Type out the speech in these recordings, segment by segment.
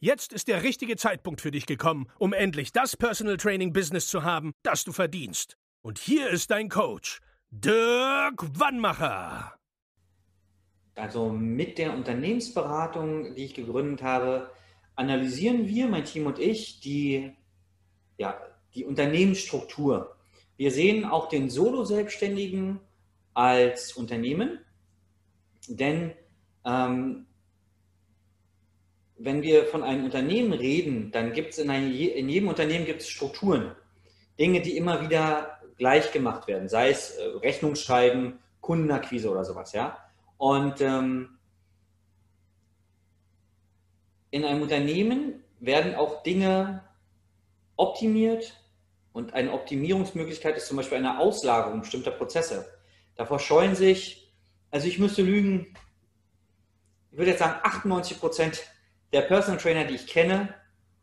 Jetzt ist der richtige Zeitpunkt für dich gekommen, um endlich das Personal Training Business zu haben, das du verdienst. Und hier ist dein Coach, Dirk Wannmacher. Also mit der Unternehmensberatung, die ich gegründet habe, analysieren wir, mein Team und ich, die, ja, die Unternehmensstruktur. Wir sehen auch den Solo-Selbstständigen als Unternehmen, denn ähm, wenn wir von einem Unternehmen reden, dann gibt es in, in, jedem Unternehmen gibt es Strukturen, Dinge, die immer wieder gleich gemacht werden, sei es äh, Rechnungsschreiben, Kundenakquise oder sowas, ja. Und ähm, in einem Unternehmen werden auch Dinge optimiert und eine Optimierungsmöglichkeit ist zum Beispiel eine Auslagerung bestimmter Prozesse. Davor scheuen sich, also ich müsste lügen, ich würde jetzt sagen, 98 Prozent der Personal Trainer, die ich kenne,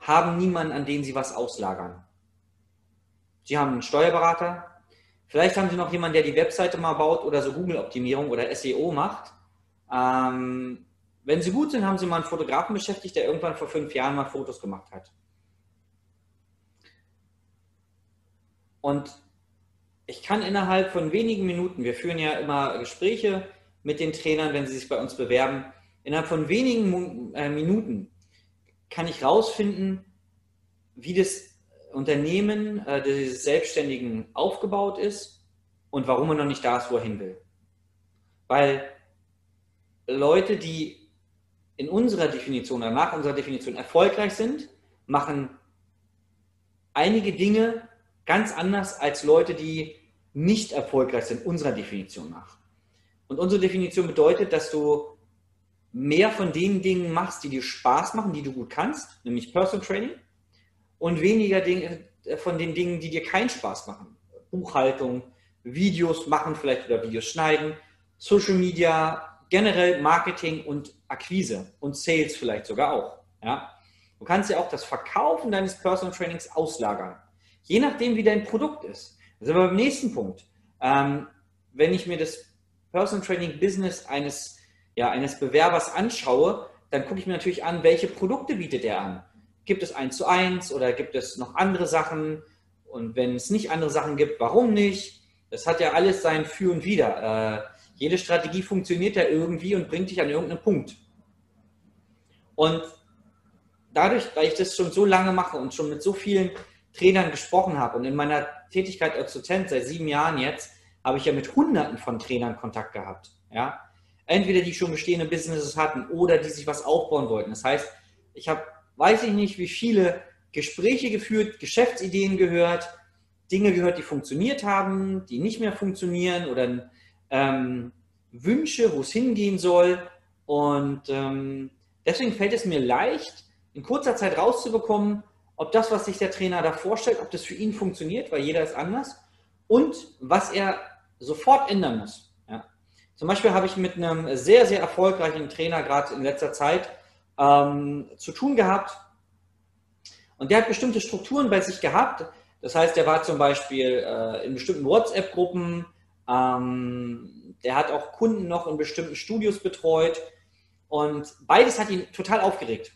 haben niemanden, an den sie was auslagern. Sie haben einen Steuerberater, vielleicht haben sie noch jemanden, der die Webseite mal baut oder so Google-Optimierung oder SEO macht. Ähm, wenn sie gut sind, haben sie mal einen Fotografen beschäftigt, der irgendwann vor fünf Jahren mal Fotos gemacht hat. Und ich kann innerhalb von wenigen Minuten, wir führen ja immer Gespräche mit den Trainern, wenn sie sich bei uns bewerben, innerhalb von wenigen äh, Minuten kann ich rausfinden, wie das Unternehmen äh, des Selbstständigen aufgebaut ist und warum er noch nicht da ist, wo er hin will. Weil Leute, die in unserer Definition oder nach unserer Definition erfolgreich sind, machen einige Dinge ganz anders als Leute, die nicht erfolgreich sind, unserer Definition nach. Und unsere Definition bedeutet, dass du mehr von den Dingen machst, die dir Spaß machen, die du gut kannst, nämlich Personal Training, und weniger äh, von den Dingen, die dir keinen Spaß machen. Buchhaltung, Videos machen vielleicht oder Videos schneiden, Social Media, generell Marketing und Akquise und Sales vielleicht sogar auch. Ja? Du kannst ja auch das Verkaufen deines Personal Trainings auslagern, je nachdem, wie dein Produkt ist. Das ist aber beim nächsten Punkt. Ähm, wenn ich mir das Personal Training Business eines ja, eines Bewerbers anschaue, dann gucke ich mir natürlich an, welche Produkte bietet er an. Gibt es eins zu eins oder gibt es noch andere Sachen? Und wenn es nicht andere Sachen gibt, warum nicht? Das hat ja alles sein Für und Wider. Äh, jede Strategie funktioniert ja irgendwie und bringt dich an irgendeinen Punkt. Und dadurch, da ich das schon so lange mache und schon mit so vielen Trainern gesprochen habe und in meiner Tätigkeit als Dozent seit sieben Jahren jetzt, habe ich ja mit Hunderten von Trainern Kontakt gehabt. Ja, Entweder die schon bestehende Businesses hatten oder die sich was aufbauen wollten. Das heißt, ich habe, weiß ich nicht, wie viele Gespräche geführt, Geschäftsideen gehört, Dinge gehört, die funktioniert haben, die nicht mehr funktionieren oder ähm, Wünsche, wo es hingehen soll. Und ähm, deswegen fällt es mir leicht, in kurzer Zeit rauszubekommen, ob das, was sich der Trainer da vorstellt, ob das für ihn funktioniert, weil jeder ist anders und was er sofort ändern muss. Zum Beispiel habe ich mit einem sehr, sehr erfolgreichen Trainer gerade in letzter Zeit ähm, zu tun gehabt. Und der hat bestimmte Strukturen bei sich gehabt. Das heißt, der war zum Beispiel äh, in bestimmten WhatsApp-Gruppen. Ähm, der hat auch Kunden noch in bestimmten Studios betreut. Und beides hat ihn total aufgeregt.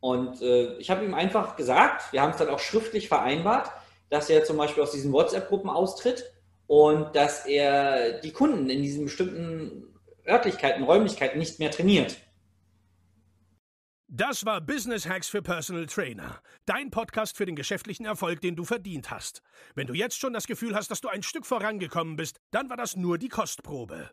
Und äh, ich habe ihm einfach gesagt, wir haben es dann auch schriftlich vereinbart, dass er zum Beispiel aus diesen WhatsApp-Gruppen austritt und dass er die Kunden in diesen bestimmten Örtlichkeiten, Räumlichkeiten nicht mehr trainiert. Das war Business Hacks für Personal Trainer. Dein Podcast für den geschäftlichen Erfolg, den du verdient hast. Wenn du jetzt schon das Gefühl hast, dass du ein Stück vorangekommen bist, dann war das nur die Kostprobe.